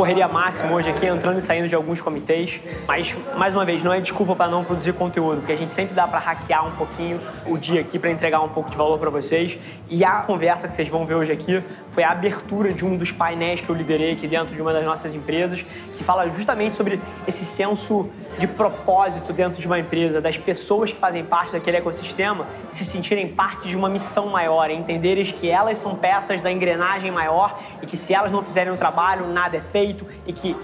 correria máxima hoje aqui, entrando e saindo de alguns comitês. Mas, mais uma vez, não é desculpa para não produzir conteúdo, porque a gente sempre dá para hackear um pouquinho o dia aqui para entregar um pouco de valor para vocês. E a conversa que vocês vão ver hoje aqui foi a abertura de um dos painéis que eu liderei aqui dentro de uma das nossas empresas, que fala justamente sobre esse senso de propósito dentro de uma empresa, das pessoas que fazem parte daquele ecossistema se sentirem parte de uma missão maior, entenderem que elas são peças da engrenagem maior e que se elas não fizerem o trabalho, nada é feito e que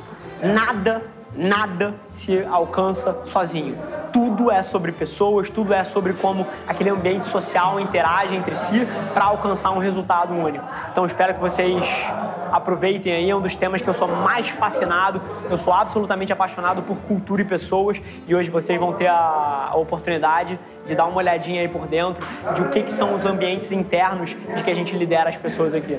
nada nada se alcança sozinho. Tudo é sobre pessoas, tudo é sobre como aquele ambiente social interage entre si para alcançar um resultado único. Então espero que vocês aproveitem aí, é um dos temas que eu sou mais fascinado. Eu sou absolutamente apaixonado por cultura e pessoas e hoje vocês vão ter a, oportunidade de dar uma olhadinha aí por dentro de o que, que são os ambientes internos de que a gente lidera as pessoas aqui.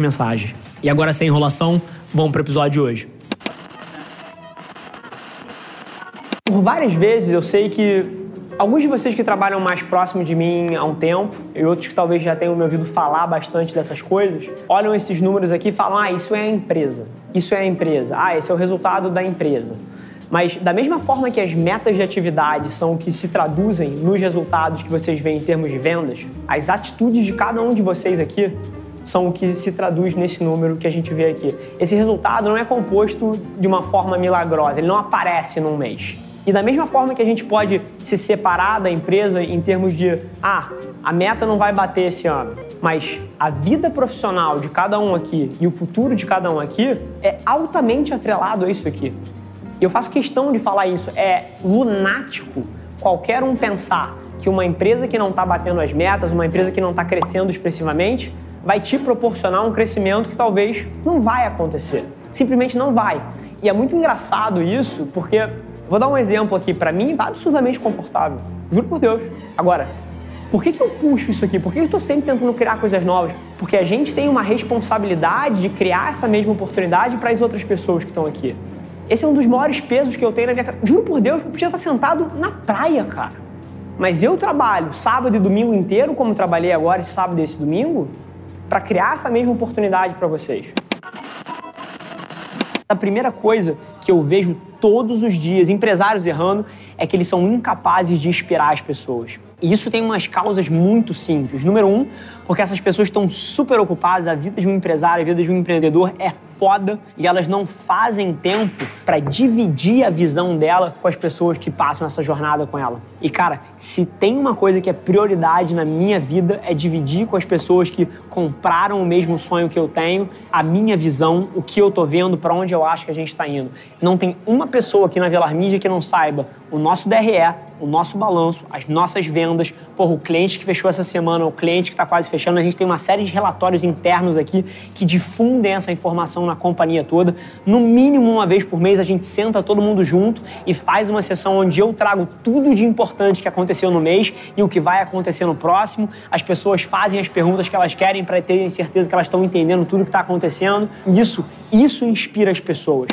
mensagens. E agora, sem enrolação, vamos para o episódio de hoje. Por várias vezes eu sei que alguns de vocês que trabalham mais próximo de mim há um tempo e outros que talvez já tenham me ouvido falar bastante dessas coisas, olham esses números aqui e falam: ah, isso é a empresa, isso é a empresa, ah, esse é o resultado da empresa. Mas da mesma forma que as metas de atividade são o que se traduzem nos resultados que vocês veem em termos de vendas, as atitudes de cada um de vocês aqui são o que se traduz nesse número que a gente vê aqui. Esse resultado não é composto de uma forma milagrosa, ele não aparece num mês. E da mesma forma que a gente pode se separar da empresa em termos de, ah, a meta não vai bater esse ano, mas a vida profissional de cada um aqui e o futuro de cada um aqui é altamente atrelado a isso aqui. E eu faço questão de falar isso. É lunático qualquer um pensar que uma empresa que não está batendo as metas, uma empresa que não está crescendo expressivamente, vai te proporcionar um crescimento que talvez não vai acontecer. Simplesmente não vai. E é muito engraçado isso, porque vou dar um exemplo aqui, para mim, absolutamente confortável. Juro por Deus. Agora, por que, que eu puxo isso aqui? Por que eu estou sempre tentando criar coisas novas? Porque a gente tem uma responsabilidade de criar essa mesma oportunidade para as outras pessoas que estão aqui. Esse é um dos maiores pesos que eu tenho na minha. Juro por Deus, eu podia estar sentado na praia, cara. Mas eu trabalho sábado e domingo inteiro, como trabalhei agora, sábado e esse domingo, para criar essa mesma oportunidade para vocês. A primeira coisa que eu vejo todos os dias empresários errando é que eles são incapazes de inspirar as pessoas. E isso tem umas causas muito simples. Número um, porque essas pessoas estão super ocupadas, a vida de um empresário, a vida de um empreendedor é foda e elas não fazem tempo para dividir a visão dela com as pessoas que passam essa jornada com ela. E cara, se tem uma coisa que é prioridade na minha vida é dividir com as pessoas que compraram o mesmo sonho que eu tenho, a minha visão, o que eu tô vendo, para onde eu acho que a gente está indo. Não tem uma pessoa aqui na Velar Mídia que não saiba o nosso DRE, o nosso balanço, as nossas vendas, porra, o cliente que fechou essa semana, o cliente que está quase fechando, a gente tem uma série de relatórios internos aqui que difundem essa informação na companhia toda. No mínimo uma vez por mês a gente senta todo mundo junto e faz uma sessão onde eu trago tudo de importante que aconteceu no mês e o que vai acontecer no próximo. As pessoas fazem as perguntas que elas querem para terem certeza que elas estão entendendo tudo que está acontecendo. Isso, isso inspira as pessoas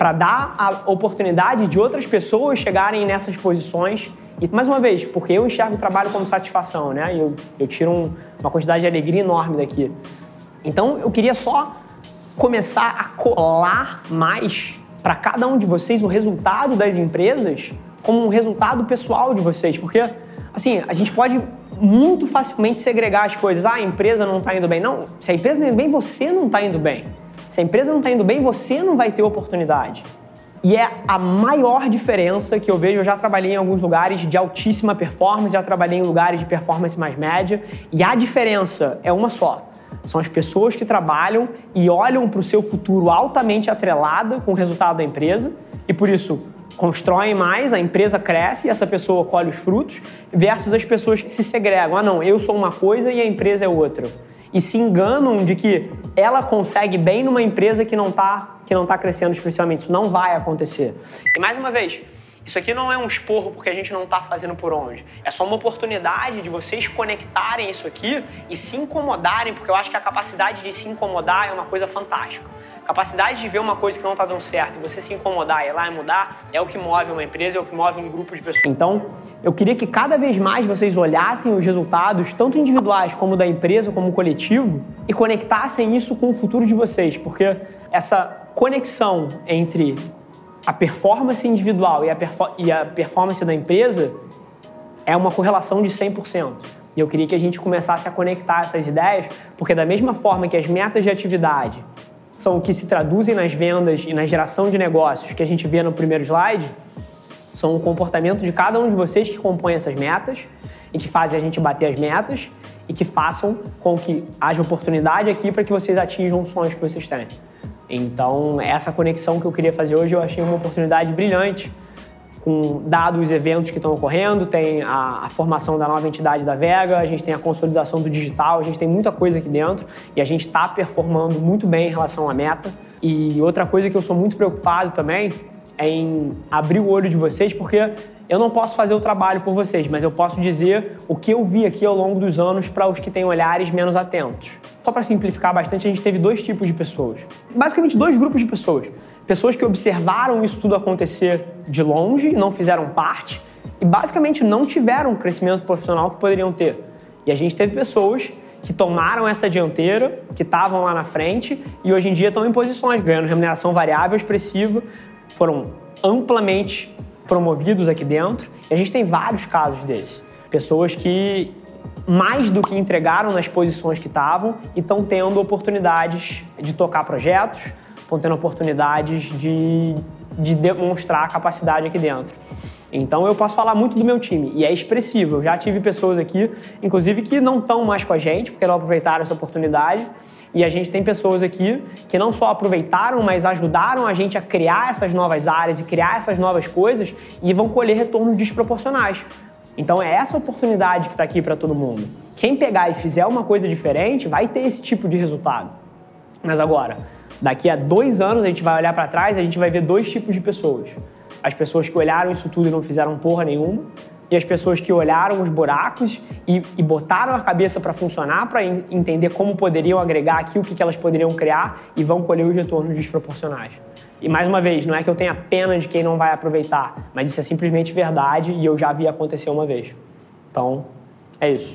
para dar a oportunidade de outras pessoas chegarem nessas posições. E, mais uma vez, porque eu enxergo o trabalho como satisfação, né? Eu, eu tiro um, uma quantidade de alegria enorme daqui. Então, eu queria só começar a colar mais para cada um de vocês o resultado das empresas como um resultado pessoal de vocês, porque assim, a gente pode muito facilmente segregar as coisas. Ah, a empresa não está indo bem. Não, se a empresa não está indo bem, você não está indo bem. Se a empresa não está indo bem, você não vai ter oportunidade. E é a maior diferença que eu vejo. Eu já trabalhei em alguns lugares de altíssima performance, já trabalhei em lugares de performance mais média, e a diferença é uma só são as pessoas que trabalham e olham para o seu futuro altamente atrelada com o resultado da empresa e por isso constroem mais, a empresa cresce e essa pessoa colhe os frutos, versus as pessoas que se segregam. Ah, não, eu sou uma coisa e a empresa é outra. E se enganam de que ela consegue bem numa empresa que não está que não tá crescendo especialmente. Isso não vai acontecer. E mais uma vez, isso aqui não é um esporro porque a gente não está fazendo por onde. É só uma oportunidade de vocês conectarem isso aqui e se incomodarem, porque eu acho que a capacidade de se incomodar é uma coisa fantástica. Capacidade de ver uma coisa que não está dando certo e você se incomodar, ir lá e mudar, é o que move uma empresa, é o que move um grupo de pessoas. Então, eu queria que cada vez mais vocês olhassem os resultados, tanto individuais como da empresa, como coletivo, e conectassem isso com o futuro de vocês, porque essa conexão entre a performance individual e a, perfor e a performance da empresa é uma correlação de 100%. E eu queria que a gente começasse a conectar essas ideias, porque da mesma forma que as metas de atividade são que se traduzem nas vendas e na geração de negócios que a gente vê no primeiro slide, são o comportamento de cada um de vocês que compõem essas metas e que fazem a gente bater as metas e que façam com que haja oportunidade aqui para que vocês atinjam os sonhos que vocês têm. Então, essa conexão que eu queria fazer hoje, eu achei uma oportunidade brilhante com dados os eventos que estão ocorrendo, tem a, a, formação da nova entidade da Vega, a gente tem a consolidação do digital, a gente tem muita coisa aqui dentro e a gente está performando muito bem em relação à meta. E outra coisa que eu sou muito preocupado também é em abrir o olho de vocês, porque eu não posso fazer o trabalho por vocês, mas eu posso dizer o que eu vi aqui ao longo dos anos para os que têm olhares menos atentos. Só para simplificar bastante, a gente teve dois tipos de pessoas. Basicamente, dois grupos de pessoas. Pessoas que observaram isso tudo acontecer de longe não fizeram parte, e basicamente não tiveram o crescimento profissional que poderiam ter. E a gente teve pessoas que tomaram essa dianteira, que estavam lá na frente e hoje em dia estão em posições, ganhando remuneração variável expressiva, foram amplamente promovidos aqui dentro. E a gente tem vários casos desses. Pessoas que mais do que entregaram nas posições que estavam e estão tendo oportunidades de tocar projetos, estão tendo oportunidades de, de demonstrar a capacidade aqui dentro. Então eu posso falar muito do meu time e é expressivo. Eu já tive pessoas aqui, inclusive, que não estão mais com a gente porque não aproveitaram essa oportunidade. E a gente tem pessoas aqui que não só aproveitaram, mas ajudaram a gente a criar essas novas áreas e criar essas novas coisas e vão colher retornos desproporcionais. Então é essa oportunidade que está aqui para todo mundo. Quem pegar e fizer uma coisa diferente vai ter esse tipo de resultado. Mas agora, daqui a dois anos a gente vai olhar para trás e a gente vai ver dois tipos de pessoas. As pessoas que olharam isso tudo e não fizeram porra nenhuma, e as pessoas que olharam os buracos e, e botaram a cabeça para funcionar, para entender como poderiam agregar aqui, o que, que elas poderiam criar e vão colher os retornos desproporcionais. E mais uma vez, não é que eu tenha pena de quem não vai aproveitar, mas isso é simplesmente verdade e eu já vi acontecer uma vez. Então, é isso.